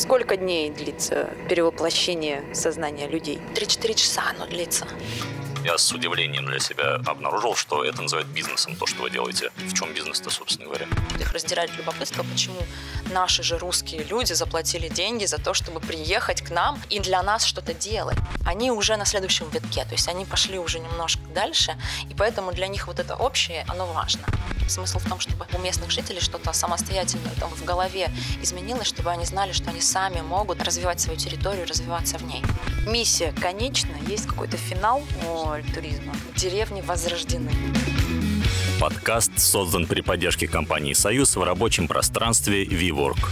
Сколько дней длится перевоплощение сознания людей? 3-4 часа оно длится. Я с удивлением для себя обнаружил, что это называют бизнесом, то, что вы делаете. В чем бизнес-то, собственно говоря? Их раздирает любопытство, почему наши же русские люди заплатили деньги за то, чтобы приехать к нам и для нас что-то делать. Они уже на следующем витке, то есть они пошли уже немножко дальше, и поэтому для них вот это общее, оно важно. Смысл в том, чтобы у местных жителей что-то самостоятельное там в голове изменилось, чтобы они знали, что они сами могут развивать свою территорию, развиваться в ней. Миссия конечна, есть какой-то финал у туризма. Деревни возрождены. Подкаст создан при поддержке компании «Союз» в рабочем пространстве WeWork.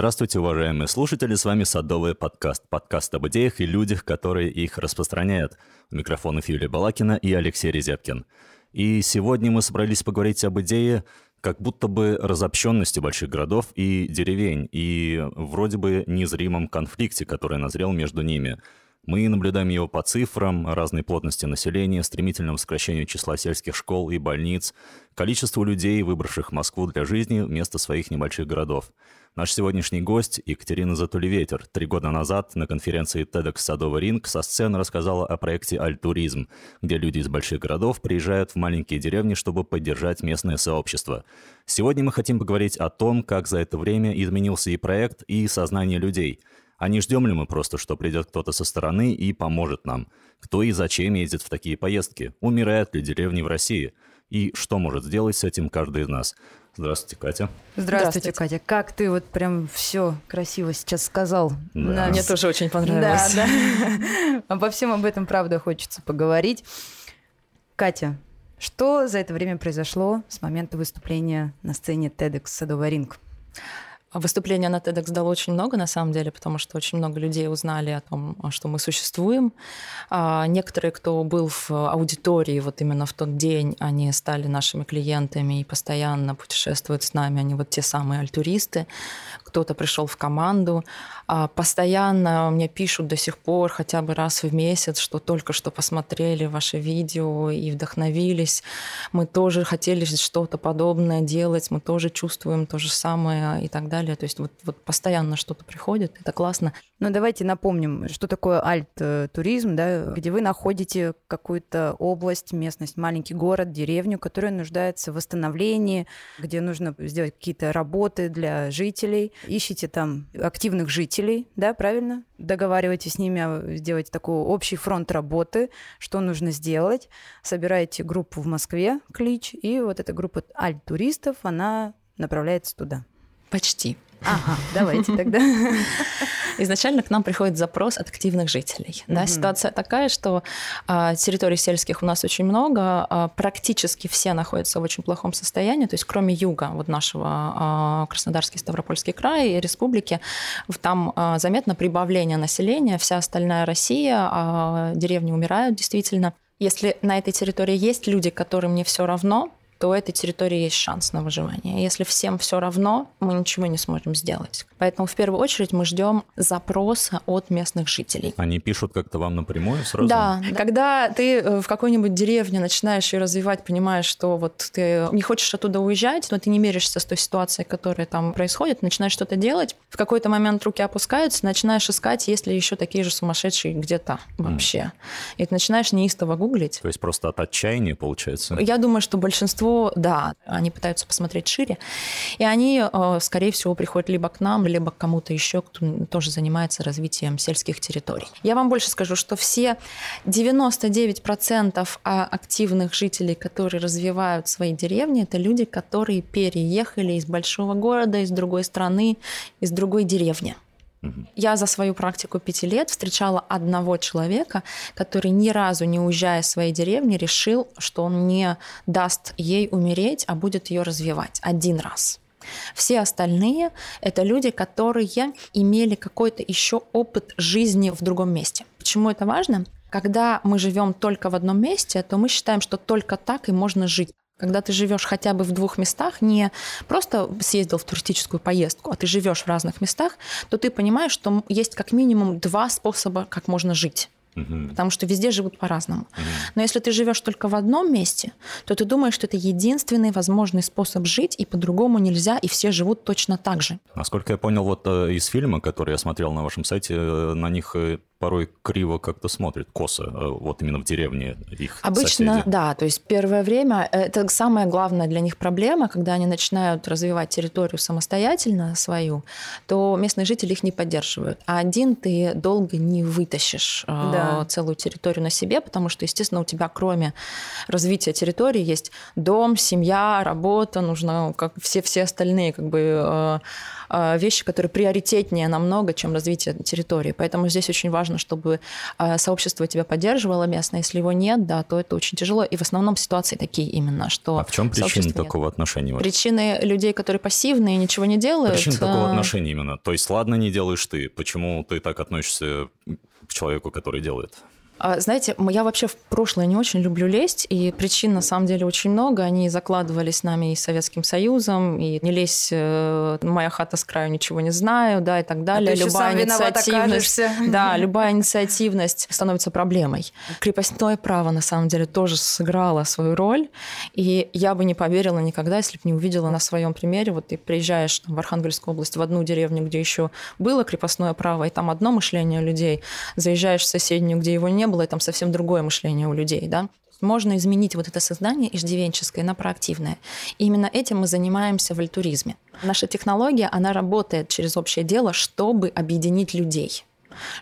Здравствуйте, уважаемые слушатели, с вами Садовый подкаст. Подкаст об идеях и людях, которые их распространяют. У микрофонов Юлия Балакина и Алексей Резепкин. И сегодня мы собрались поговорить об идее как будто бы разобщенности больших городов и деревень, и вроде бы незримом конфликте, который назрел между ними. Мы наблюдаем его по цифрам, разной плотности населения, стремительному сокращению числа сельских школ и больниц, количеству людей, выбравших Москву для жизни вместо своих небольших городов. Наш сегодняшний гость Екатерина Затулеветер три года назад на конференции TEDx «Садовый ринг» со сцены рассказала о проекте «Альтуризм», где люди из больших городов приезжают в маленькие деревни, чтобы поддержать местное сообщество. Сегодня мы хотим поговорить о том, как за это время изменился и проект, и сознание людей. А не ждем ли мы просто, что придет кто-то со стороны и поможет нам? Кто и зачем ездит в такие поездки? Умирают ли деревни в России? И что может сделать с этим каждый из нас? Здравствуйте, Катя. Здравствуйте, Здравствуйте, Катя. Как ты вот прям все красиво сейчас сказал. Да. На... Мне тоже очень понравилось. Да, да. Обо всем об этом, правда, хочется поговорить. Катя, что за это время произошло с момента выступления на сцене TEDx «Садовый ринг»? Выступление на TEDx дало очень много, на самом деле, потому что очень много людей узнали о том, что мы существуем. А некоторые, кто был в аудитории вот именно в тот день, они стали нашими клиентами и постоянно путешествуют с нами. Они вот те самые альтуристы. Кто-то пришел в команду. А постоянно мне пишут до сих пор, хотя бы раз в месяц, что только что посмотрели ваше видео и вдохновились. Мы тоже хотели что-то подобное делать, мы тоже чувствуем то же самое и так далее. То есть вот, вот постоянно что-то приходит, это классно. Ну, давайте напомним, что такое альт-туризм, да, где вы находите какую-то область, местность, маленький город, деревню, которая нуждается в восстановлении, где нужно сделать какие-то работы для жителей. Ищите там активных жителей, да, правильно? Договаривайтесь с ними, сделать такой общий фронт работы, что нужно сделать. Собираете группу в Москве, клич, и вот эта группа альт-туристов, она направляется туда. Почти. Ага, давайте тогда. Изначально к нам приходит запрос от активных жителей. Да, ситуация такая, что а, территорий сельских у нас очень много, а, практически все находятся в очень плохом состоянии, то есть кроме юга, вот нашего а, Краснодарский, Ставропольский край и республики, там заметно прибавление населения, вся остальная Россия, деревни умирают действительно. Если на этой территории есть люди, которым не все равно, то у этой территории есть шанс на выживание. Если всем все равно, мы ничего не сможем сделать. Поэтому в первую очередь мы ждем запроса от местных жителей. Они пишут как-то вам напрямую сразу? Да. Когда ты э, в какой-нибудь деревне начинаешь ее развивать, понимаешь, что вот ты не хочешь оттуда уезжать, но ты не меришься с той ситуацией, которая там происходит, начинаешь что-то делать, в какой-то момент руки опускаются, начинаешь искать, есть ли еще такие же сумасшедшие где-то вообще. Mm. И ты начинаешь неистово гуглить. То есть просто от отчаяния получается? Я думаю, что большинство да, они пытаются посмотреть шире, и они, э, скорее всего, приходят либо к нам, либо к кому-то еще, кто тоже занимается развитием сельских территорий. Я вам больше скажу, что все 99% а, активных жителей, которые развивают свои деревни, это люди, которые переехали из большого города, из другой страны, из другой деревни. Я за свою практику пяти лет встречала одного человека, который ни разу не уезжая из своей деревни решил, что он не даст ей умереть, а будет ее развивать один раз. Все остальные – это люди, которые имели какой-то еще опыт жизни в другом месте. Почему это важно? Когда мы живем только в одном месте, то мы считаем, что только так и можно жить. Когда ты живешь хотя бы в двух местах, не просто съездил в туристическую поездку, а ты живешь в разных местах, то ты понимаешь, что есть как минимум два способа, как можно жить. Угу. Потому что везде живут по-разному. Угу. Но если ты живешь только в одном месте, то ты думаешь, что это единственный возможный способ жить, и по-другому нельзя, и все живут точно так же. Насколько я понял, вот э, из фильма, который я смотрел на вашем сайте, э, на них э, порой криво как-то смотрят, косо, э, вот именно в деревне их Обычно, соседи. да, то есть первое время э, это самая главная для них проблема, когда они начинают развивать территорию самостоятельно свою, то местные жители их не поддерживают. А один ты долго не вытащишь э, да. целую территорию на себе, потому что, естественно, у тебя кроме развития территории есть дом, семья, работа, нужно как все, все остальные как бы вещи, которые приоритетнее намного, чем развитие территории. Поэтому здесь очень важно чтобы а, сообщество тебя поддерживало местное. Если его нет, да, то это очень тяжело. И в основном ситуации такие именно, что... А в чем причина такого нет. отношения? Причины людей, которые пассивные, ничего не делают. Причина такого а, отношения именно. То есть, ладно, не делаешь ты. Почему ты так относишься к человеку, который делает? А, знаете, я вообще в прошлое не очень люблю лезть, и причин на самом деле очень много. Они закладывались нами и Советским Союзом, и не лезь, э, моя хата с краю, ничего не знаю, да, и так далее. А любая инициативность, да, любая инициативность становится проблемой. Крепостное право на самом деле тоже сыграло свою роль, и я бы не поверила никогда, если бы не увидела на своем примере. Вот ты приезжаешь там, в Архангельскую область в одну деревню, где еще было крепостное право, и там одно мышление людей, заезжаешь в соседнюю, где его не было, там совсем другое мышление у людей, да. Можно изменить вот это сознание иждивенческое на проактивное. И именно этим мы занимаемся в альтуризме. Наша технология, она работает через общее дело, чтобы объединить людей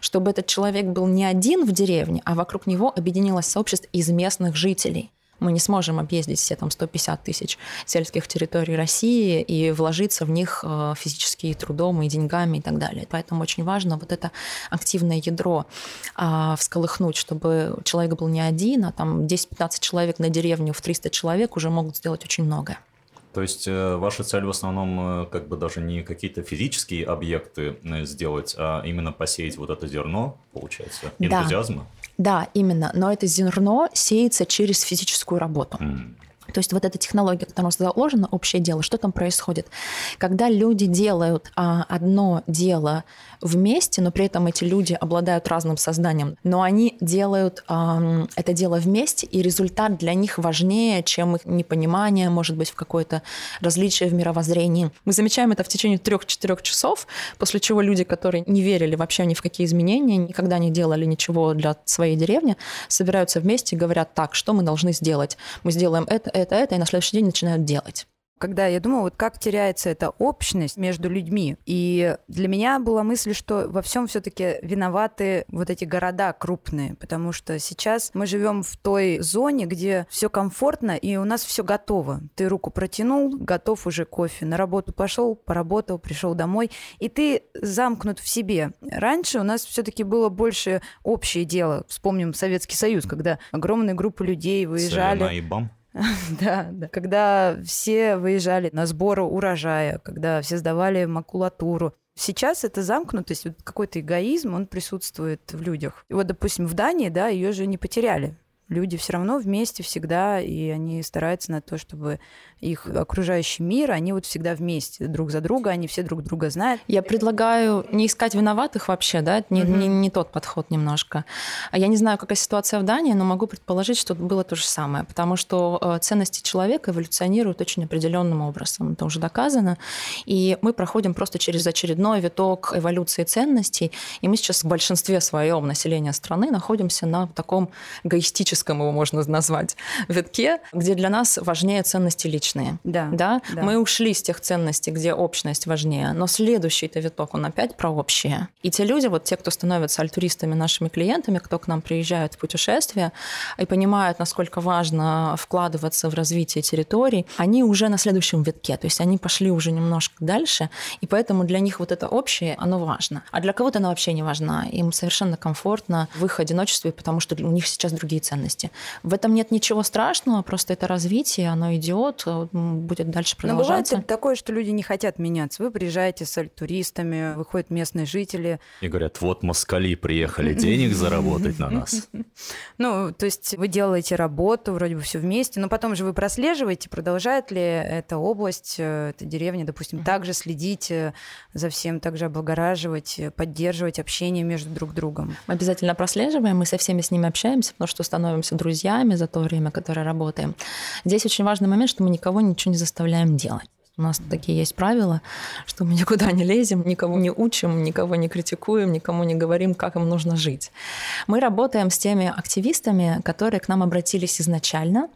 чтобы этот человек был не один в деревне, а вокруг него объединилось сообщество из местных жителей. Мы не сможем объездить все там 150 тысяч сельских территорий России и вложиться в них э, физически и трудом, и деньгами и так далее. Поэтому очень важно вот это активное ядро а, всколыхнуть, чтобы человек был не один, а там 10-15 человек на деревню в 300 человек уже могут сделать очень многое. То есть э, ваша цель в основном э, как бы даже не какие-то физические объекты сделать, а именно посеять вот это зерно, получается, энтузиазма? Да. Да, именно. Но это зерно сеется через физическую работу. Mm. То есть вот эта технология, которая заложена, общее дело, что там происходит? Когда люди делают а, одно дело вместе, но при этом эти люди обладают разным сознанием, но они делают а, это дело вместе, и результат для них важнее, чем их непонимание, может быть, в какое-то различие в мировоззрении. Мы замечаем это в течение трех-четырех часов, после чего люди, которые не верили вообще ни в какие изменения, никогда не делали ничего для своей деревни, собираются вместе и говорят, так, что мы должны сделать? Мы сделаем это, это, это, и на следующий день начинают делать когда я думала, вот как теряется эта общность между людьми. И для меня была мысль, что во всем все-таки виноваты вот эти города крупные, потому что сейчас мы живем в той зоне, где все комфортно и у нас все готово. Ты руку протянул, готов уже кофе. На работу пошел, поработал, пришел домой, и ты замкнут в себе. Раньше у нас все-таки было больше общее дело. Вспомним Советский Союз, когда огромные группы людей выезжали. Солена и бам. Да, да. Когда все выезжали на сборы урожая, когда все сдавали макулатуру. Сейчас эта замкнутость, вот какой-то эгоизм, он присутствует в людях. И вот, допустим, в Дании, да, ее же не потеряли. Люди все равно вместе всегда, и они стараются на то, чтобы их окружающий мир, они вот всегда вместе друг за друга, они все друг друга знают. Я предлагаю не искать виноватых вообще, да, это не, угу. не, не тот подход немножко. Я не знаю, какая ситуация в Дании, но могу предположить, что было то же самое, потому что э, ценности человека эволюционируют очень определенным образом, это уже доказано, и мы проходим просто через очередной виток эволюции ценностей, и мы сейчас в большинстве своем населения страны находимся на таком эгоистическом, его можно назвать, витке, где для нас важнее ценности личности личные. Да, да? да. Мы ушли с тех ценностей, где общность важнее, но следующий-то виток, он опять про общее. И те люди, вот те, кто становятся альтуристами, нашими клиентами, кто к нам приезжает в путешествие и понимают, насколько важно вкладываться в развитие территорий, они уже на следующем витке, то есть они пошли уже немножко дальше, и поэтому для них вот это общее, оно важно. А для кого-то оно вообще не важно. Им совершенно комфортно в их одиночестве, потому что у них сейчас другие ценности. В этом нет ничего страшного, просто это развитие, оно идет, будет дальше продолжаться. Но бывает такое, что люди не хотят меняться. Вы приезжаете с туристами, выходят местные жители. И говорят, вот москали приехали денег заработать на нас. Ну, то есть вы делаете работу, вроде бы все вместе, но потом же вы прослеживаете, продолжает ли эта область, э, эта деревня, допустим, также следить э, за всем, также облагораживать, э, поддерживать общение между друг другом. Мы обязательно прослеживаем, мы со всеми с ними общаемся, потому что становимся друзьями за то время, которое работаем. Здесь очень важный момент, что мы никого ничего не заставляем делать. У нас такие есть правила, что мы никуда не лезем, никого не учим, никого не критикуем, никому не говорим, как им нужно жить. Мы работаем с теми активистами, которые к нам обратились изначально.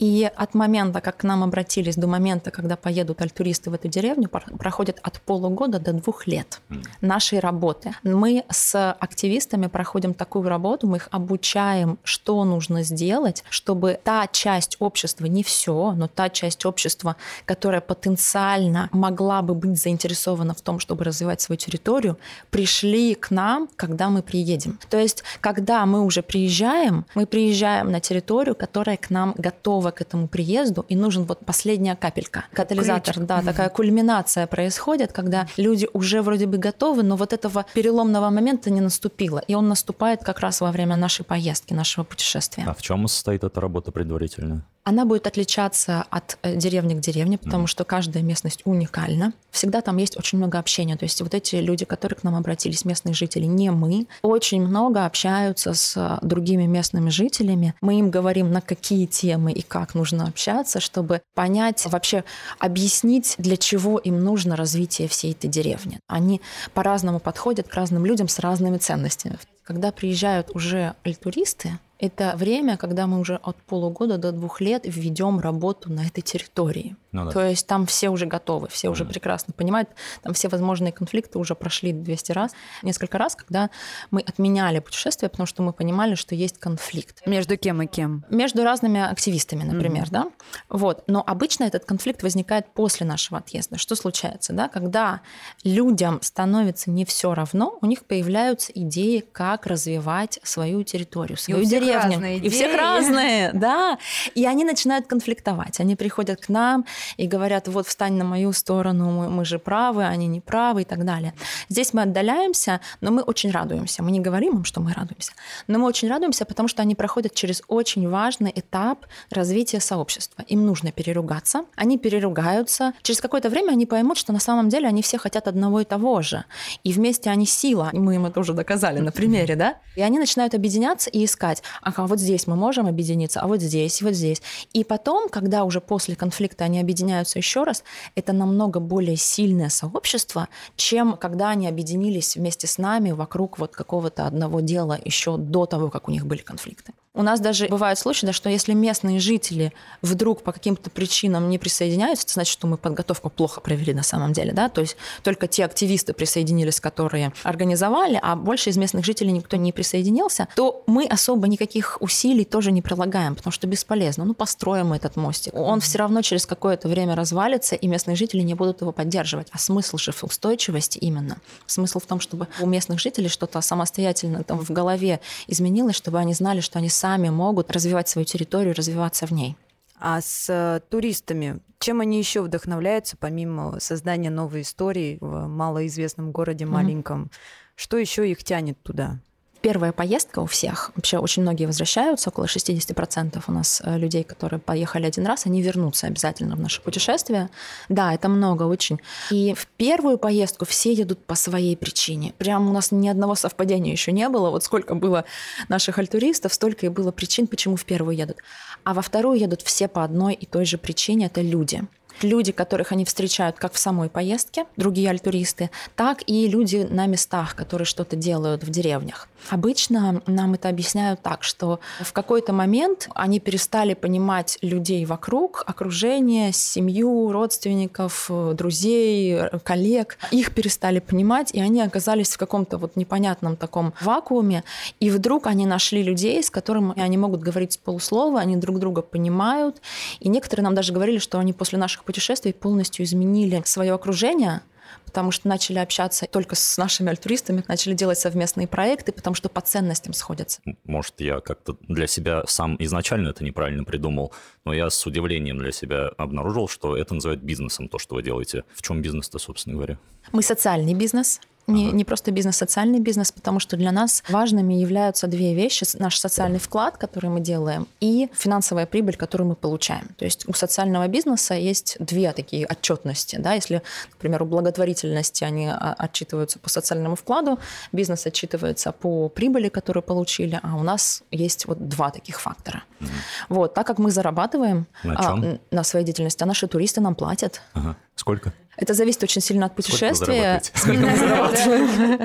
И от момента, как к нам обратились, до момента, когда поедут альтуристы в эту деревню, проходит от полугода до двух лет нашей работы. Мы с активистами проходим такую работу, мы их обучаем, что нужно сделать, чтобы та часть общества, не все, но та часть общества, которая потенциально потенциально могла бы быть заинтересована в том, чтобы развивать свою территорию, пришли к нам, когда мы приедем. То есть, когда мы уже приезжаем, мы приезжаем на территорию, которая к нам готова к этому приезду, и нужен вот последняя капелька. Катализатор, Ключик. да, такая кульминация происходит, когда люди уже вроде бы готовы, но вот этого переломного момента не наступило. И он наступает как раз во время нашей поездки, нашего путешествия. А в чем состоит эта работа предварительно? Она будет отличаться от э, деревни к деревне, потому mm. что каждая местность уникальна. Всегда там есть очень много общения. То есть вот эти люди, которые к нам обратились, местные жители, не мы, очень много общаются с э, другими местными жителями. Мы им говорим, на какие темы и как нужно общаться, чтобы понять, вообще объяснить, для чего им нужно развитие всей этой деревни. Они по-разному подходят к разным людям с разными ценностями. Когда приезжают уже альтуристы, это время, когда мы уже от полугода до двух лет введем работу на этой территории. Ну, да. То есть там все уже готовы, все уже прекрасно понимают, там все возможные конфликты уже прошли 200 раз, несколько раз, когда мы отменяли путешествие, потому что мы понимали, что есть конфликт. Между кем и кем? Между разными активистами, например, mm. да. Вот. Но обычно этот конфликт возникает после нашего отъезда. Что случается, да? Когда людям становится не все равно, у них появляются идеи, как развивать свою территорию, свою деревню деревне. И всех разные, да. И они начинают конфликтовать. Они приходят к нам и говорят, вот встань на мою сторону, мы, мы же правы, они не правы и так далее. Здесь мы отдаляемся, но мы очень радуемся. Мы не говорим им, что мы радуемся, но мы очень радуемся, потому что они проходят через очень важный этап развития сообщества. Им нужно переругаться, они переругаются. Через какое-то время они поймут, что на самом деле они все хотят одного и того же. И вместе они сила. Мы им это уже доказали на примере, да? И они начинают объединяться и искать, ага, вот здесь мы можем объединиться, а вот здесь, вот здесь. И потом, когда уже после конфликта они объединяются еще раз, это намного более сильное сообщество, чем когда они объединились вместе с нами вокруг вот какого-то одного дела еще до того, как у них были конфликты. У нас даже бывают случаи, да, что если местные жители вдруг по каким-то причинам не присоединяются, это значит, что мы подготовку плохо провели на самом деле, да, то есть только те активисты присоединились, которые организовали, а больше из местных жителей никто не присоединился, то мы особо никаких усилий тоже не прилагаем, потому что бесполезно. Ну, построим этот мостик. Он все равно через какое-то время развалится, и местные жители не будут его поддерживать. А смысл же в устойчивости именно. Смысл в том, чтобы у местных жителей что-то самостоятельно там в голове изменилось, чтобы они знали, что они сами сами могут развивать свою территорию, развиваться в ней. А с э, туристами, чем они еще вдохновляются, помимо создания новой истории в малоизвестном городе маленьком? Mm-hmm. Что еще их тянет туда? Первая поездка у всех, вообще очень многие возвращаются, около 60% у нас э, людей, которые поехали один раз, они вернутся обязательно в наше путешествие. Да, это много очень. И в первую поездку все едут по своей причине. Прям у нас ни одного совпадения еще не было. Вот сколько было наших альтуристов, столько и было причин, почему в первую едут. А во вторую едут все по одной и той же причине – это люди люди, которых они встречают как в самой поездке, другие альтуристы, так и люди на местах, которые что-то делают в деревнях. Обычно нам это объясняют так, что в какой-то момент они перестали понимать людей вокруг, окружение, семью, родственников, друзей, коллег. Их перестали понимать, и они оказались в каком-то вот непонятном таком вакууме. И вдруг они нашли людей, с которыми они могут говорить полуслова, они друг друга понимают. И некоторые нам даже говорили, что они после наших путешествий полностью изменили свое окружение – потому что начали общаться только с нашими альтруистами, начали делать совместные проекты, потому что по ценностям сходятся. Может, я как-то для себя сам изначально это неправильно придумал, но я с удивлением для себя обнаружил, что это называют бизнесом, то, что вы делаете. В чем бизнес-то, собственно говоря? Мы социальный бизнес, не, не просто бизнес, социальный бизнес, потому что для нас важными являются две вещи. Наш социальный вклад, который мы делаем, и финансовая прибыль, которую мы получаем. То есть у социального бизнеса есть две такие отчетности. Да? Если, например, у благотворительности они а, отчитываются по социальному вкладу, бизнес отчитывается по прибыли, которую получили, а у нас есть вот два таких фактора. Угу. Вот, так как мы зарабатываем на, а, на своей деятельности, а наши туристы нам платят. Ага. Сколько? Это зависит очень сильно от путешествия.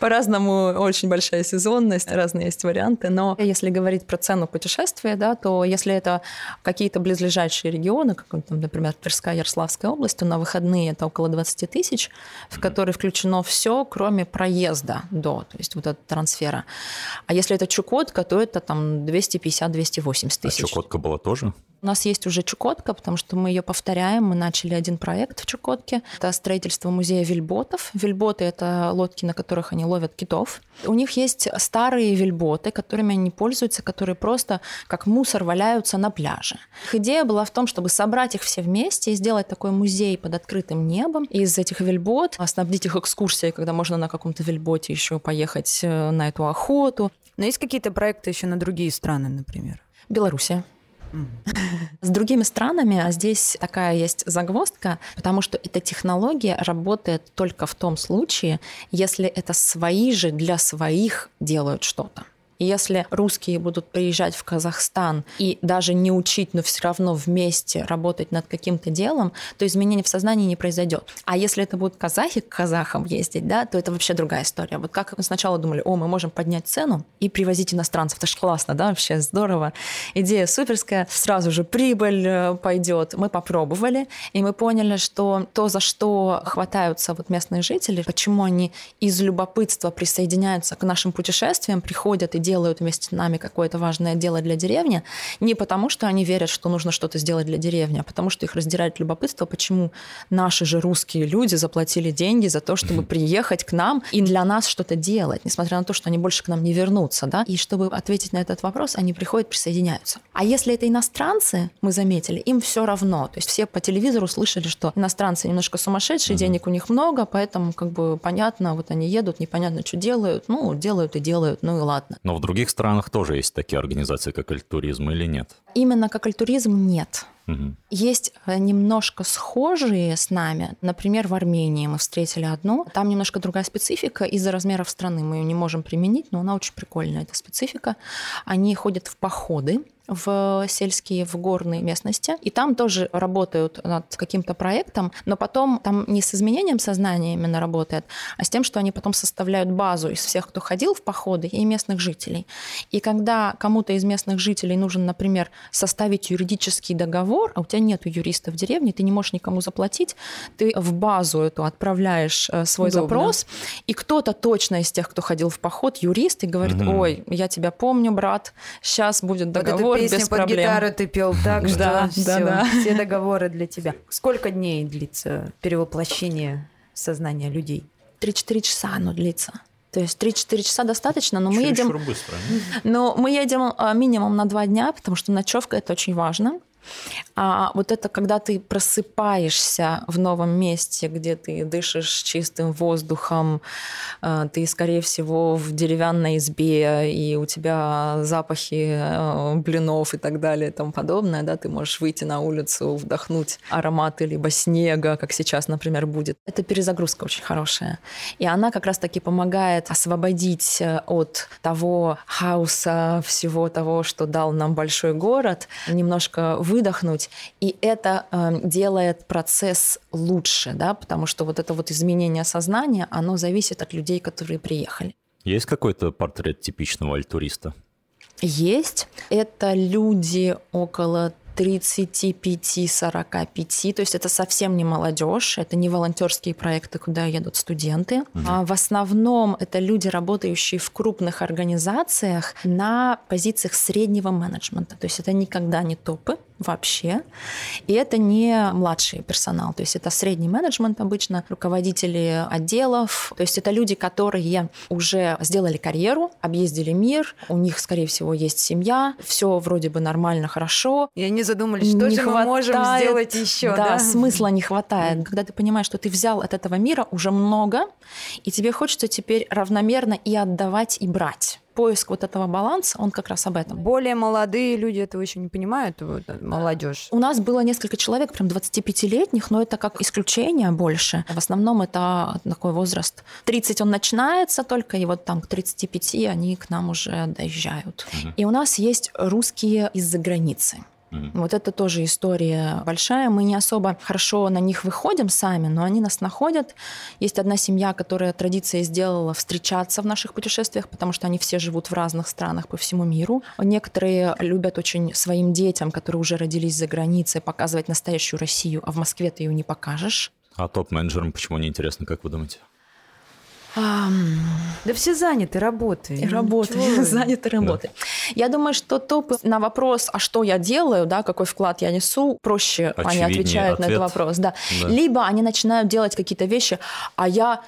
По-разному очень большая сезонность, разные есть варианты. Но если говорить про цену путешествия, да, то если это какие-то близлежащие регионы, как, например, Тверская, Ярославская область, то на выходные это около 20 тысяч, в которые включено все, кроме проезда до, то есть вот этого трансфера. А если это Чукотка, то это там 250-280 тысяч. А Чукотка была тоже? У нас есть уже Чукотка, потому что мы ее повторяем. Мы начали один проект в Чукотке. Это строительство музея вельботов. Вельботы — это лодки, на которых они ловят китов. У них есть старые вельботы, которыми они пользуются, которые просто как мусор валяются на пляже. Их идея была в том, чтобы собрать их все вместе и сделать такой музей под открытым небом из этих вельбот, снабдить их экскурсией, когда можно на каком-то вельботе еще поехать э, на эту охоту. Но есть какие-то проекты еще на другие страны, например? Белоруссия. С другими странами а здесь такая есть загвоздка, потому что эта технология работает только в том случае, если это свои же для своих делают что-то. Если русские будут приезжать в Казахстан и даже не учить, но все равно вместе работать над каким-то делом, то изменение в сознании не произойдет. А если это будут казахи к казахам ездить, да, то это вообще другая история. Вот как мы сначала думали, о, мы можем поднять цену и привозить иностранцев. Это же классно, да, вообще здорово. Идея суперская, сразу же прибыль э, пойдет. Мы попробовали, и мы поняли, что то, за что хватаются вот местные жители, почему они из любопытства присоединяются к нашим путешествиям, приходят и делают вместе с нами какое-то важное дело для деревни, не потому что они верят, что нужно что-то сделать для деревни, а потому что их раздирает любопытство, почему наши же русские люди заплатили деньги за то, чтобы приехать к нам и для нас что-то делать, несмотря на то, что они больше к нам не вернутся. Да? И чтобы ответить на этот вопрос, они приходят, присоединяются. А если это иностранцы, мы заметили, им все равно. То есть все по телевизору слышали, что иностранцы немножко сумасшедшие, денег у них много, поэтому как бы понятно, вот они едут, непонятно, что делают, ну, делают и делают, ну и ладно. Но в других странах тоже есть такие организации, как Альтуризм, или нет? Именно как Альтуризм нет. Угу. Есть э, немножко схожие с нами. Например, в Армении мы встретили одну. Там немножко другая специфика. Из-за размеров страны мы ее не можем применить, но она очень прикольная, эта специфика. Они ходят в походы в сельские, в горные местности. И там тоже работают над каким-то проектом, но потом там не с изменением сознания именно работает, а с тем, что они потом составляют базу из всех, кто ходил в походы, и местных жителей. И когда кому-то из местных жителей нужен, например, составить юридический договор, а у тебя нет юриста в деревне, ты не можешь никому заплатить, ты в базу эту отправляешь э, свой Удобно. запрос, и кто-то точно из тех, кто ходил в поход, юрист, и говорит, угу. ой, я тебя помню, брат, сейчас будет договор, вот песню без под проблем. гитару ты пел так, что да, все, да, да. все договоры для тебя. Сколько дней длится перевоплощение сознания людей? Три-четыре часа оно длится. То есть 3-4 часа достаточно, но мы едем... быстро. Но мы едем а, минимум на два дня, потому что ночевка это очень важно. А вот это, когда ты просыпаешься в новом месте, где ты дышишь чистым воздухом, э, ты, скорее всего, в деревянной избе, и у тебя запахи э, блинов и так далее и тому подобное, да, ты можешь выйти на улицу, вдохнуть ароматы либо снега, как сейчас, например, будет. Это перезагрузка очень хорошая. И она как раз-таки помогает освободить э, от того хаоса, всего того, что дал нам большой город, немножко вы выдохнуть, и это э, делает процесс лучше, да, потому что вот это вот изменение сознания, оно зависит от людей, которые приехали. Есть какой-то портрет типичного альтуриста? Есть. Это люди около 35-45, то есть это совсем не молодежь, это не волонтерские проекты, куда едут студенты. Угу. А в основном это люди, работающие в крупных организациях на позициях среднего менеджмента, то есть это никогда не топы, вообще. И это не младший персонал, то есть это средний менеджмент обычно, руководители отделов, то есть это люди, которые уже сделали карьеру, объездили мир, у них, скорее всего, есть семья, все вроде бы нормально, хорошо. И они задумались, что не же хватает, мы можем сделать еще. Да, да, смысла не хватает. Когда ты понимаешь, что ты взял от этого мира уже много, и тебе хочется теперь равномерно и отдавать, и брать поиск вот этого баланса, он как раз об этом. Более молодые люди этого еще не понимают, вот, молодежь. У нас было несколько человек, прям 25-летних, но это как исключение больше. В основном это такой возраст. 30 он начинается только, и вот там к 35 они к нам уже доезжают. Угу. И у нас есть русские из-за границы. Mm-hmm. Вот это тоже история большая. Мы не особо хорошо на них выходим сами, но они нас находят. Есть одна семья, которая традицией сделала встречаться в наших путешествиях, потому что они все живут в разных странах по всему миру. Некоторые любят очень своим детям, которые уже родились за границей, показывать настоящую Россию, а в Москве ты ее не покажешь. А топ-менеджерам почему не интересно, как вы думаете? Да все заняты работой. И работой, заняты работой. Да. Я думаю, что топ на вопрос, а что я делаю, да, какой вклад я несу, проще они отвечают ответ. на этот вопрос. Да. да. Либо они начинают делать какие-то вещи, а я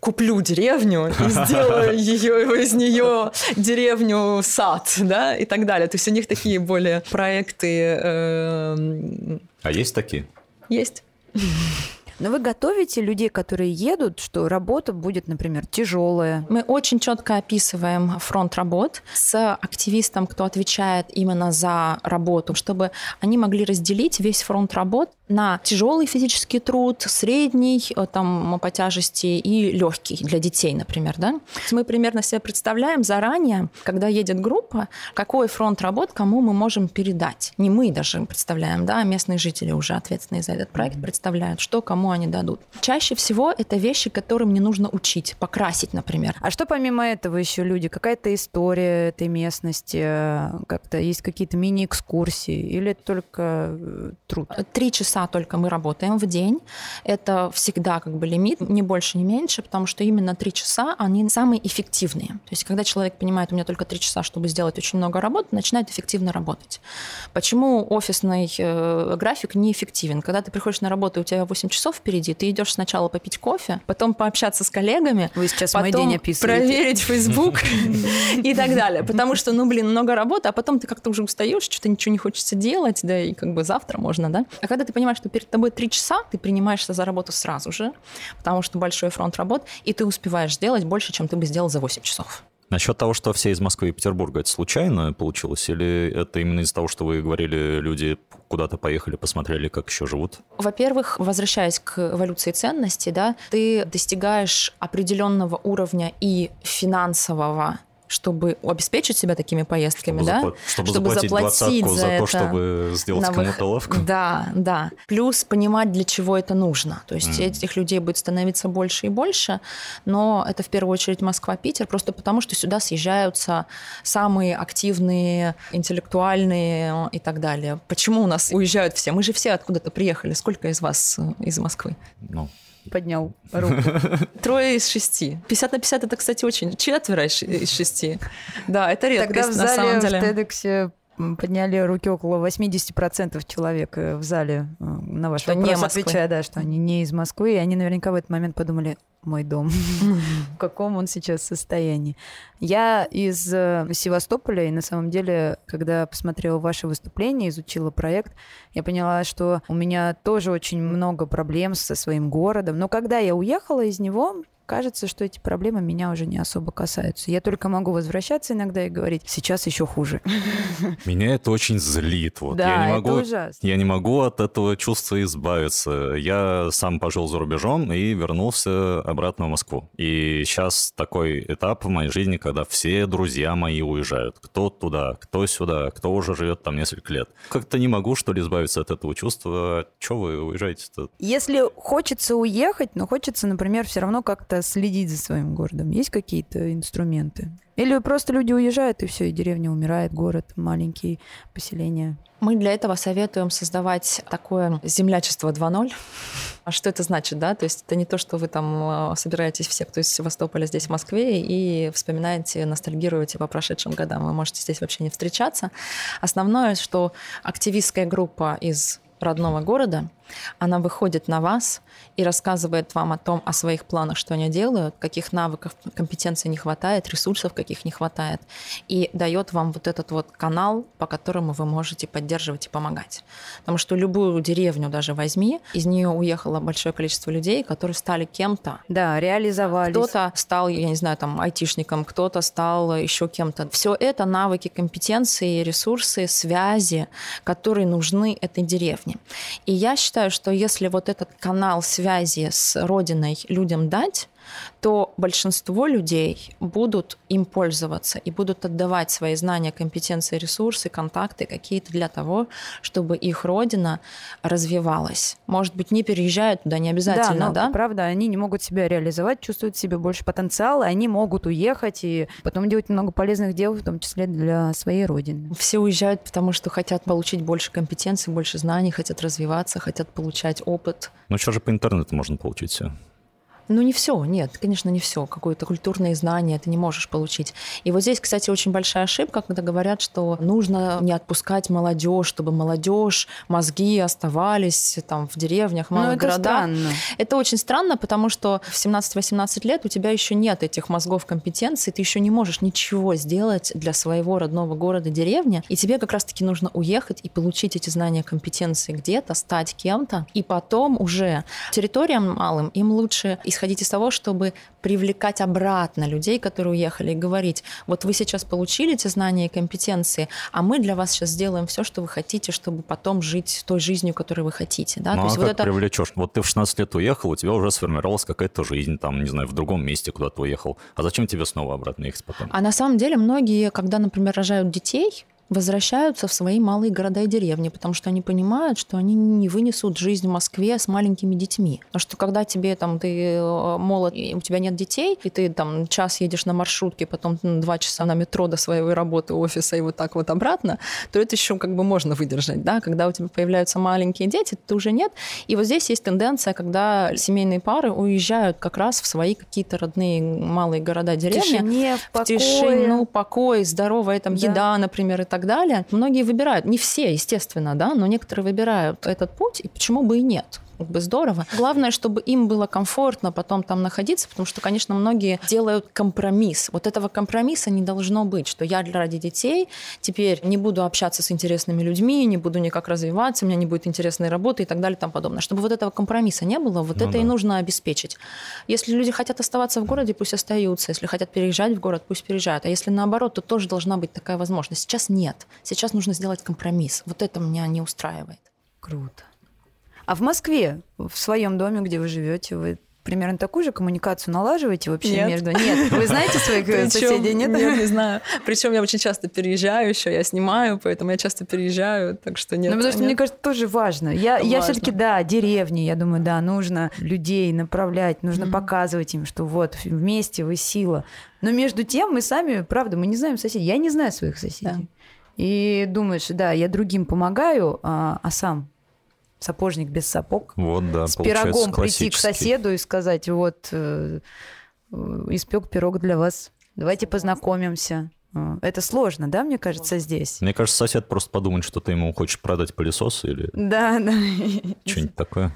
куплю деревню и сделаю ее из нее деревню сад, да, и так далее. То есть у них такие более проекты. Э... А есть такие? Есть. Но вы готовите людей, которые едут, что работа будет, например, тяжелая? Мы очень четко описываем фронт работ с активистом, кто отвечает именно за работу, чтобы они могли разделить весь фронт работ на тяжелый физический труд, средний э, там, по тяжести и легкий для детей, например. Да? Мы примерно себе представляем заранее, когда едет группа, какой фронт работ кому мы можем передать. Не мы даже представляем, да, а местные жители уже ответственные за этот проект представляют, что кому они дадут. Чаще всего это вещи, которым не нужно учить, покрасить, например. А что помимо этого еще люди? Какая-то история этой местности? Как-то есть какие-то мини-экскурсии? Или это только э, труд? Три часа только мы работаем в день. Это всегда как бы лимит, не больше, не меньше, потому что именно три часа, они самые эффективные. То есть когда человек понимает, у меня только три часа, чтобы сделать очень много работы, начинает эффективно работать. Почему офисный э, график неэффективен? Когда ты приходишь на работу, у тебя 8 часов впереди. Ты идешь сначала попить кофе, потом пообщаться с коллегами. Вы сейчас потом мой день описываете. проверить Facebook и так далее. Потому что, ну, блин, много работы, а потом ты как-то уже устаешь, что-то ничего не хочется делать, да, и как бы завтра можно, да. А когда ты понимаешь, что перед тобой три часа, ты принимаешься за работу сразу же, потому что большой фронт работ, и ты успеваешь сделать больше, чем ты бы сделал за 8 часов. Насчет того, что все из Москвы и Петербурга, это случайно получилось? Или это именно из-за того, что вы говорили, люди куда-то поехали, посмотрели, как еще живут? Во-первых, возвращаясь к эволюции ценностей, да, ты достигаешь определенного уровня и финансового чтобы обеспечить себя такими поездками, чтобы да? Запла- чтобы, чтобы заплатить, заплатить за, за то, чтобы сделать на кому-то лавку. Да, да. Плюс понимать, для чего это нужно. То есть mm. этих людей будет становиться больше и больше, но это в первую очередь Москва-Питер, просто потому что сюда съезжаются самые активные, интеллектуальные и так далее. Почему у нас уезжают все? Мы же все откуда-то приехали. Сколько из вас э, из Москвы? Ну, поднял руку. Трое из шести. 50 на 50 это, кстати, очень... Четверо из шести. Да, это редкость, Тогда в зале на самом деле. в TEDx подняли руки около 80% человек э, в зале э, на ваш что вопрос, не отвечая, да, что они не из Москвы, и они наверняка в этот момент подумали, мой дом, в каком он сейчас состоянии. Я из э, Севастополя, и на самом деле, когда посмотрела ваше выступление, изучила проект, я поняла, что у меня тоже очень много проблем со своим городом. Но когда я уехала из него, кажется, что эти проблемы меня уже не особо касаются. Я только могу возвращаться иногда и говорить, сейчас еще хуже. Меня это очень злит. Вот. Да, я не могу, это ужасно. Я не могу от этого чувства избавиться. Я сам пожил за рубежом и вернулся обратно в Москву. И сейчас такой этап в моей жизни, когда все друзья мои уезжают. Кто туда, кто сюда, кто уже живет там несколько лет. Как-то не могу, что ли, избавиться от этого чувства. Чего вы уезжаете-то? Если хочется уехать, но хочется, например, все равно как-то как-то следить за своим городом? Есть какие-то инструменты? Или просто люди уезжают, и все, и деревня умирает, город маленький, поселение? Мы для этого советуем создавать такое землячество 2.0. А что это значит, да? То есть это не то, что вы там э, собираетесь все, кто из Севастополя здесь, в Москве, и вспоминаете, ностальгируете по прошедшим годам. Вы можете здесь вообще не встречаться. Основное, что активистская группа из родного города, она выходит на вас и рассказывает вам о том, о своих планах, что они делают, каких навыков, компетенций не хватает, ресурсов каких не хватает, и дает вам вот этот вот канал, по которому вы можете поддерживать и помогать. Потому что любую деревню даже возьми, из нее уехало большое количество людей, которые стали кем-то. Да, реализовались. Кто-то стал, я не знаю, там, айтишником, кто-то стал еще кем-то. Все это навыки, компетенции, ресурсы, связи, которые нужны этой деревне. И я считаю, что если вот этот канал связи с Родиной людям дать, то большинство людей будут им пользоваться и будут отдавать свои знания, компетенции, ресурсы, контакты какие-то для того, чтобы их родина развивалась. Может быть, не переезжают туда, не обязательно, да? Но, да? правда, они не могут себя реализовать, чувствуют в себе больше потенциала, они могут уехать и потом делать много полезных дел, в том числе для своей родины. Все уезжают, потому что хотят получить больше компетенций, больше знаний, хотят развиваться, хотят получать опыт. Ну что же по интернету можно получить все? Ну, не все, нет, конечно, не все. Какое-то культурное знание ты не можешь получить. И вот здесь, кстати, очень большая ошибка, когда говорят, что нужно не отпускать молодежь, чтобы молодежь, мозги оставались там в деревнях, малых ну, это городах. Странно. Это очень странно, потому что в 17-18 лет у тебя еще нет этих мозгов компетенций, ты еще не можешь ничего сделать для своего родного города, деревни, и тебе как раз-таки нужно уехать и получить эти знания, компетенции где-то, стать кем-то, и потом уже территориям малым им лучше исходить из того, чтобы привлекать обратно людей, которые уехали, и говорить, вот вы сейчас получили эти знания и компетенции, а мы для вас сейчас сделаем все, что вы хотите, чтобы потом жить той жизнью, которую вы хотите. Да? Ну, То а есть как вот это... привлечешь? Вот ты в 16 лет уехал, у тебя уже сформировалась какая-то жизнь, там, не знаю, в другом месте куда-то уехал. А зачем тебе снова обратно ехать потом? А на самом деле многие, когда, например, рожают детей, возвращаются в свои малые города и деревни, потому что они понимают, что они не вынесут жизнь в Москве с маленькими детьми. Потому что когда тебе там ты э, молод, и у тебя нет детей, и ты там час едешь на маршрутке, потом два часа на метро до своей работы, офиса и вот так вот обратно, то это еще как бы можно выдержать, да, когда у тебя появляются маленькие дети, то уже нет. И вот здесь есть тенденция, когда семейные пары уезжают как раз в свои какие-то родные малые города, деревни. В тишине, в, в тишину, покой, здоровая там Да. еда, например, и так далее. Многие выбирают, не все, естественно, да, но некоторые выбирают этот путь, и почему бы и нет как бы здорово. Главное, чтобы им было комфортно потом там находиться, потому что, конечно, многие делают компромисс. Вот этого компромисса не должно быть, что я ради детей теперь не буду общаться с интересными людьми, не буду никак развиваться, у меня не будет интересной работы и так далее и тому подобное. Чтобы вот этого компромисса не было, вот Ну это и да. нужно обеспечить. Если люди хотят оставаться в городе, пусть остаются. Если хотят переезжать в город, пусть переезжают. А если наоборот, то тоже должна быть такая возможность. Сейчас нет. Сейчас нужно сделать компромисс. Вот это меня не устраивает. Круто. А в Москве, в своем доме, где вы живете, вы примерно такую же коммуникацию налаживаете вообще Нет. между? Нет. Вы знаете своих Причём- соседей, нет? Нет, не знаю. Причем я очень часто переезжаю еще, я снимаю, поэтому я часто переезжаю, так что нет. Ну, потому что, нет. мне кажется, тоже важно. Я, я Важно. все-таки, да, деревни, я думаю, да, нужно людей направлять, нужно Мгм. показывать им, что вот вместе вы сила. Но между тем мы сами, правда, мы не знаем соседей. Я не знаю своих соседей. И думаешь, да, я другим помогаю, а, а сам сапожник без сапог. Вот, да, с пирогом прийти к соседу и сказать, вот, э, э, испек пирог для вас, давайте познакомимся. Э, Это сложно, да, мне кажется, здесь? Мне кажется, сосед просто подумает, что ты ему хочешь продать пылесос или Да, да. что-нибудь такое.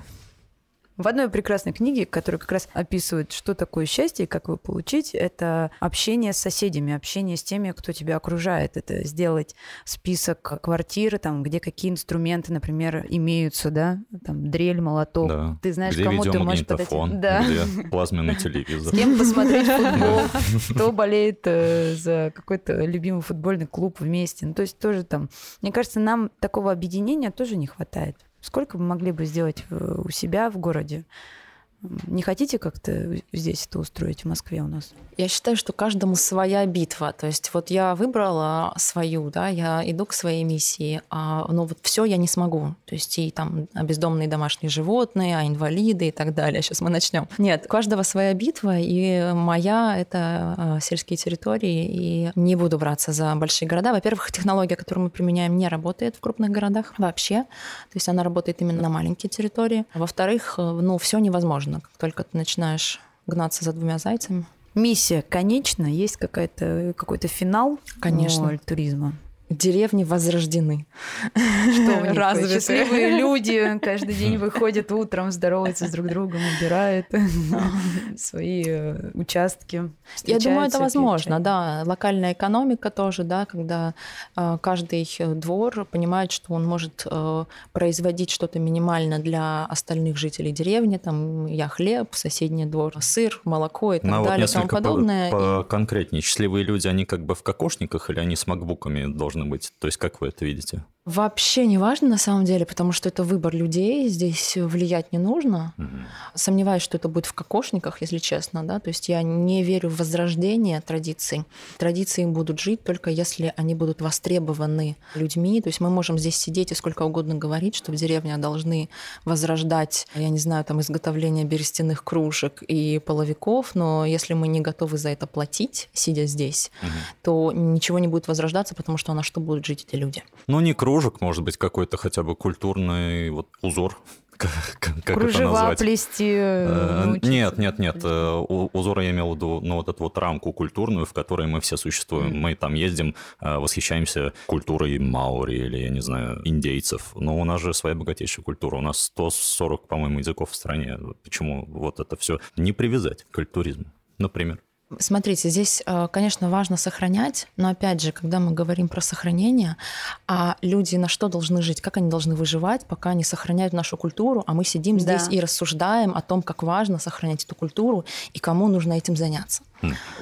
В одной прекрасной книге, которая как раз описывает, что такое счастье и как его получить, это общение с соседями, общение с теми, кто тебя окружает. Это сделать список квартир, там, где какие инструменты, например, имеются, да, там, дрель, молоток. Да. Ты знаешь, где кому ты можешь подойти. Да. где плазменный телевизор. С кем посмотреть футбол, кто болеет э, за какой-то любимый футбольный клуб вместе. Ну, то есть тоже там, мне кажется, нам такого объединения тоже не хватает. Сколько мы могли бы сделать у себя в городе Не хотите как-то здесь это устроить в Москве у нас? Я считаю, что каждому своя битва. То есть вот я выбрала свою, да, я иду к своей миссии, а, но вот все я не смогу. То есть и там бездомные домашние животные, а инвалиды и так далее. Сейчас мы начнем. Нет, у каждого своя битва, и моя — это а, сельские территории, и не буду браться за большие города. Во-первых, технология, которую мы применяем, не работает в крупных городах вообще. То есть она работает именно на маленькие территории. Во-вторых, ну, все невозможно. Как только ты начинаешь гнаться за двумя зайцами, миссия конечна? Есть какая-то, какой-то финал Конечно. туризма? Деревни возрождены. Что у них? Развитые. Счастливые люди каждый день выходят утром, здороваются с друг другом, убирают свои э, участки. Я думаю, это возможно, да. Локальная экономика тоже, да, когда э, каждый двор понимает, что он может э, производить что-то минимально для остальных жителей деревни. Там я хлеб, соседний двор сыр, молоко и так Но далее вот и тому подобное. По, по конкретнее, счастливые люди, они как бы в кокошниках или они с макбуками должны должны быть? То есть как вы это видите? Вообще не важно на самом деле, потому что это выбор людей, здесь влиять не нужно. Угу. Сомневаюсь, что это будет в кокошниках, если честно, да. То есть я не верю в возрождение традиций. Традиции будут жить только если они будут востребованы людьми. То есть мы можем здесь сидеть и сколько угодно говорить, что в деревне должны возрождать, я не знаю, там изготовление берестяных кружек и половиков, но если мы не готовы за это платить, сидя здесь, угу. то ничего не будет возрождаться, потому что на что будут жить эти люди. Ну не кружек кружек, может быть, какой-то хотя бы культурный вот узор как, Кружева это назвать? плести? Э, нет, нет, нет. Э, узор я имел в виду, ну, вот эту вот рамку культурную, в которой мы все существуем. Mm. Мы там ездим, э, восхищаемся культурой маури или, я не знаю, индейцев. Но у нас же своя богатейшая культура. У нас 140, по-моему, языков в стране. Почему вот это все не привязать к культуризму, например? Смотрите, здесь, э, конечно, важно сохранять, но опять же, когда мы говорим про сохранение, а люди на что должны жить, как они должны выживать, пока они сохраняют нашу культуру, а мы сидим да. здесь и рассуждаем о том, как важно сохранять эту культуру и кому нужно этим заняться.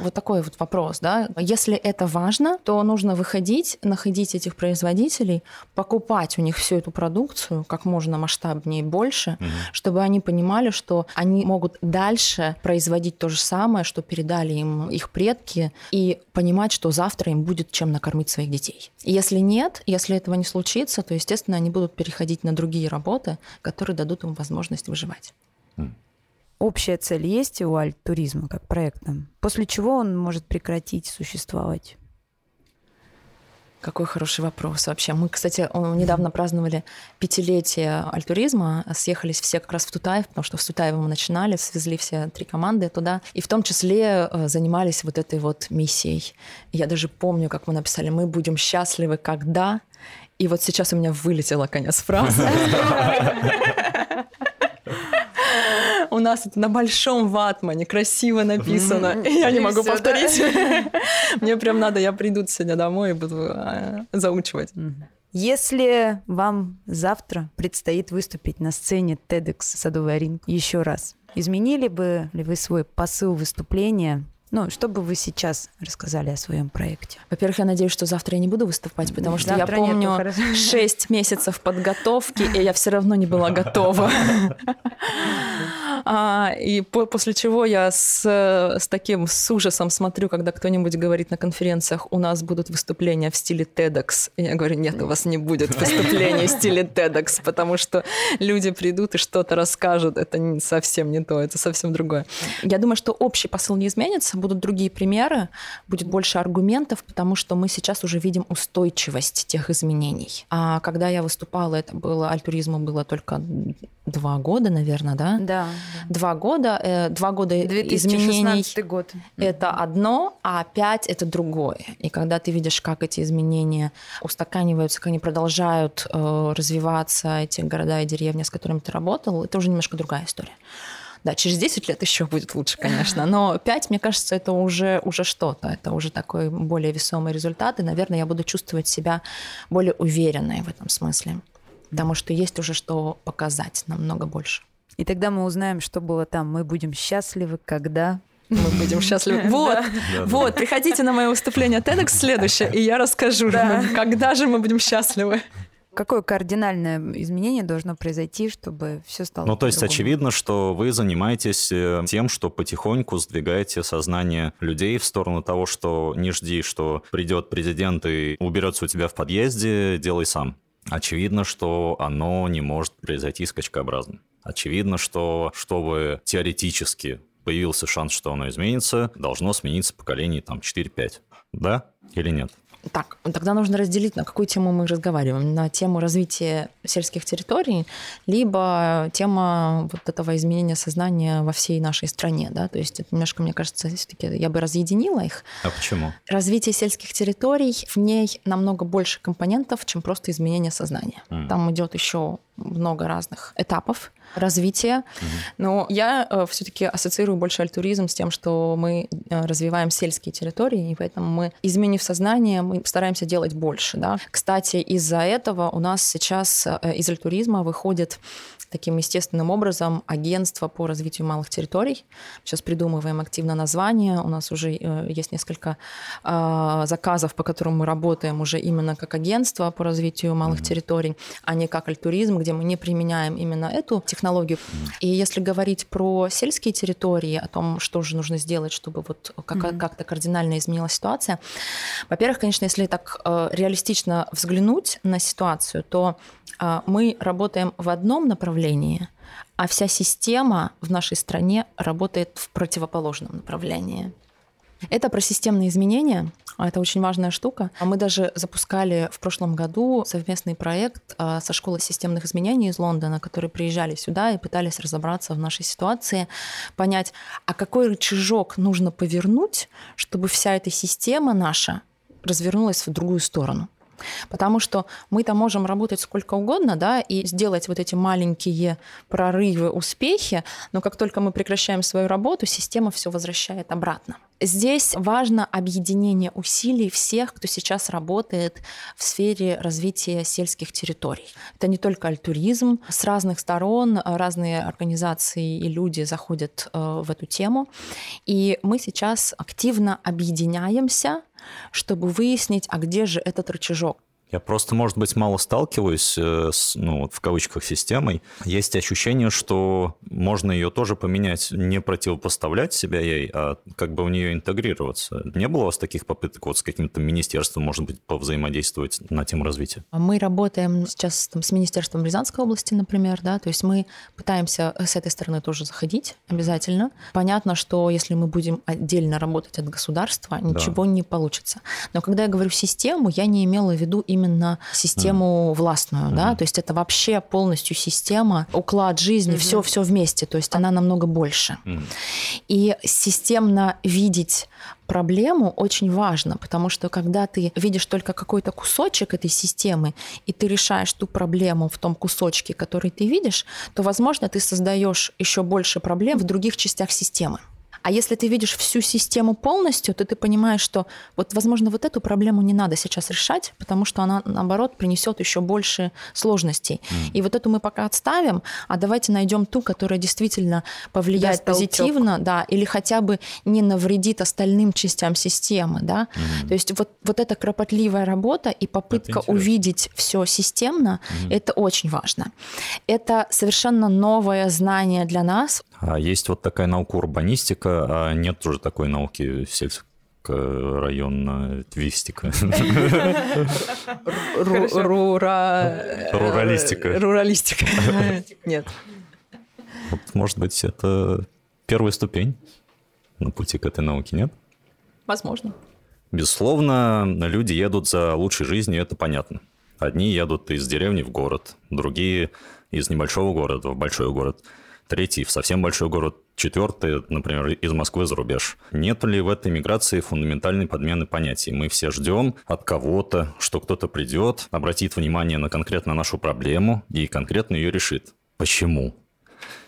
Вот такой вот вопрос, да. Если это важно, то нужно выходить, находить этих производителей, покупать у них всю эту продукцию как можно масштабнее и больше, угу. чтобы они понимали, что они могут дальше производить то же самое, что передали им их предки, и понимать, что завтра им будет чем накормить своих детей. И если нет, если этого не случится, то, естественно, они будут переходить на другие работы, которые дадут им возможность выживать общая цель есть у альт-туризма как проекта, после чего он может прекратить существовать? Какой хороший вопрос вообще. Мы, кстати, недавно праздновали пятилетие альтуризма, съехались все как раз в Тутаев, потому что в Тутаево мы начинали, свезли все три команды туда, и в том числе э, занимались вот этой вот миссией. Я даже помню, как мы написали, мы будем счастливы, когда... И вот сейчас у меня вылетела конец фразы. У нас это на большом ватмане красиво написано. И я не могу повторить. Мне прям надо, я приду сегодня домой и буду а, заучивать. Если вам завтра предстоит выступить на сцене TEDx Садовый Орин еще раз, изменили бы ли вы свой посыл выступления ну, что бы вы сейчас рассказали о своем проекте? Во-первых, я надеюсь, что завтра я не буду выступать, потому что завтра я помню шесть месяцев подготовки, и я все равно не была готова. А, и по после чего я с, с таким с ужасом смотрю, когда кто-нибудь говорит на конференциях, у нас будут выступления в стиле TEDx. И я говорю, нет, у вас не будет выступления в стиле TEDx, потому что люди придут и что-то расскажут. Это совсем не то, это совсем другое. Я думаю, что общий посыл не изменится, будут другие примеры, будет больше аргументов, потому что мы сейчас уже видим устойчивость тех изменений. А когда я выступала, это было, альтуризму было только два года, наверное, да? Да. Два года, э, два года 2016 изменений. год. Это одно, а пять это другое. И когда ты видишь, как эти изменения устаканиваются, как они продолжают э, развиваться, эти города и деревни, с которыми ты работал, это уже немножко другая история. Да, через 10 лет еще будет лучше, конечно, но 5, мне кажется, это уже, уже что-то, это уже такой более весомый результат, и, наверное, я буду чувствовать себя более уверенной в этом смысле, потому что есть уже что показать намного больше. И тогда мы узнаем, что было там. Мы будем счастливы, когда мы будем счастливы. Вот, вот, приходите на мое выступление TEDx следующее, и я расскажу, когда же мы будем счастливы. Какое кардинальное изменение должно произойти, чтобы все стало Ну, то есть очевидно, что вы занимаетесь э, тем, что потихоньку сдвигаете сознание людей в сторону того, что не жди, что придет президент и уберется у тебя в подъезде, делай сам. Очевидно, что оно не может произойти скачкообразно. Очевидно, что чтобы теоретически появился шанс, что оно изменится, должно смениться поколение там 4-5. Да или нет? Так, тогда нужно разделить, на какую тему мы разговариваем. На тему развития сельских территорий, либо тема вот этого изменения сознания во всей нашей стране. Да? То есть это немножко, мне кажется, все-таки я бы разъединила их. А почему? Развитие сельских территорий, в ней намного больше компонентов, чем просто изменение сознания. Mm. Там идет еще много разных этапов развития. Угу. Но я э, все-таки ассоциирую больше альтуризм с тем, что мы э, развиваем сельские территории, и поэтому мы, изменив сознание, мы стараемся делать больше. Да? Кстати, из-за этого у нас сейчас э, из альтуризма выходит таким естественным образом агентство по развитию малых территорий. Сейчас придумываем активно название. У нас уже э, есть несколько заказов, по которым мы работаем уже именно как агентство по развитию малых mm-hmm. территорий, а не как альтуризм, где мы не применяем именно эту технологию. Mm-hmm. И если говорить про сельские территории, о том, что же нужно сделать, чтобы вот как- mm-hmm. как-то кардинально изменилась ситуация, во-первых, конечно, если так э, реалистично взглянуть на ситуацию, то э, мы работаем в одном направлении, а вся система в нашей стране работает в противоположном направлении. Это про системные изменения. А это очень важная штука. А Мы даже запускали в прошлом году совместный проект а, со школой системных изменений из Лондона, которые приезжали сюда и пытались разобраться в нашей ситуации, понять, а какой рычажок нужно повернуть, чтобы вся эта система наша развернулась в другую сторону. Потому что мы-то можем работать сколько угодно, да, и сделать вот эти маленькие прорывы, успехи, но как только мы прекращаем свою работу, система все возвращает обратно. Здесь важно объединение усилий всех, кто сейчас работает в сфере развития сельских территорий. Это не только альтуризм. С разных сторон разные организации и люди заходят э, в эту тему. И мы сейчас активно объединяемся чтобы выяснить, а где же этот рычажок. Я просто, может быть, мало сталкиваюсь э, с, ну, в кавычках, системой. Есть ощущение, что можно ее тоже поменять, не противопоставлять себя ей, а как бы в нее интегрироваться. Не было у вас таких попыток вот с каким-то министерством, может быть, повзаимодействовать на тему развития? Мы работаем сейчас там, с Министерством Рязанской области, например, да, то есть мы пытаемся с этой стороны тоже заходить обязательно. Понятно, что если мы будем отдельно работать от государства, ничего да. не получится. Но когда я говорю систему, я не имела в виду именно именно систему mm. властную, mm. да, то есть это вообще полностью система, уклад жизни, mm-hmm. все, все вместе, то есть она намного больше. Mm. И системно видеть проблему очень важно, потому что когда ты видишь только какой-то кусочек этой системы, и ты решаешь ту проблему в том кусочке, который ты видишь, то, возможно, ты создаешь еще больше проблем в других частях системы. А если ты видишь всю систему полностью, то ты понимаешь, что вот, возможно, вот эту проблему не надо сейчас решать, потому что она, наоборот, принесет еще больше сложностей. Mm. И вот эту мы пока отставим, а давайте найдем ту, которая действительно повлияет Даст позитивно, толчок. да, или хотя бы не навредит остальным частям системы, да. Mm. То есть вот, вот эта кропотливая работа и попытка увидеть все системно, mm. это очень важно. Это совершенно новое знание для нас. А есть вот такая наука урбанистика, а нет уже такой науки сельскорайонная твистика. Руралистика. Руралистика. Нет. Может быть, это первая ступень на пути к этой науке, нет? Возможно. Безусловно, люди едут за лучшей жизнью, это понятно. Одни едут из деревни в город, другие из небольшого города в большой город – третий в совсем большой город, четвертый, например, из Москвы за рубеж. Нет ли в этой миграции фундаментальной подмены понятий? Мы все ждем от кого-то, что кто-то придет, обратит внимание на конкретно нашу проблему и конкретно ее решит. Почему?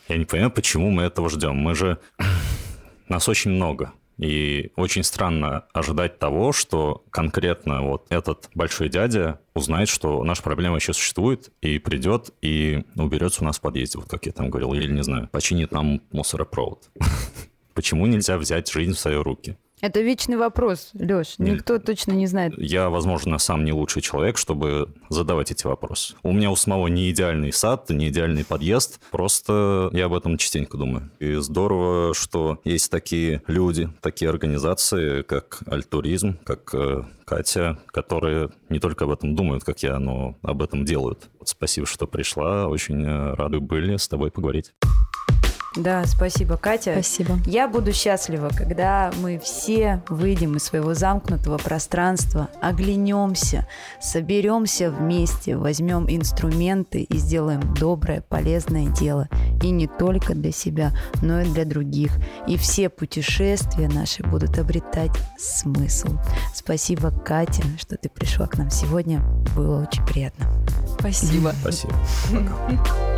Я не понимаю, почему мы этого ждем. Мы же... Нас очень много. И очень странно ожидать того, что конкретно вот этот большой дядя узнает, что наша проблема еще существует, и придет и уберется у нас в подъезде, вот как я там говорил, или, не знаю, починит нам мусоропровод. Почему нельзя взять жизнь в свои руки? Это вечный вопрос, Лёш. Никто точно не знает. Я, возможно, сам не лучший человек, чтобы задавать эти вопросы. У меня у самого не идеальный сад, не идеальный подъезд. Просто я об этом частенько думаю. И здорово, что есть такие люди, такие организации, как Альтуризм, как э, Катя, которые не только об этом думают, как я, но об этом делают. Спасибо, что пришла. Очень э, рады были с тобой поговорить. Да, спасибо, Катя. Спасибо. Я буду счастлива, когда мы все выйдем из своего замкнутого пространства, оглянемся, соберемся вместе, возьмем инструменты и сделаем доброе, полезное дело. И не только для себя, но и для других. И все путешествия наши будут обретать смысл. Спасибо, Катя, что ты пришла к нам сегодня. Было очень приятно. Спасибо. Спасибо. Пока.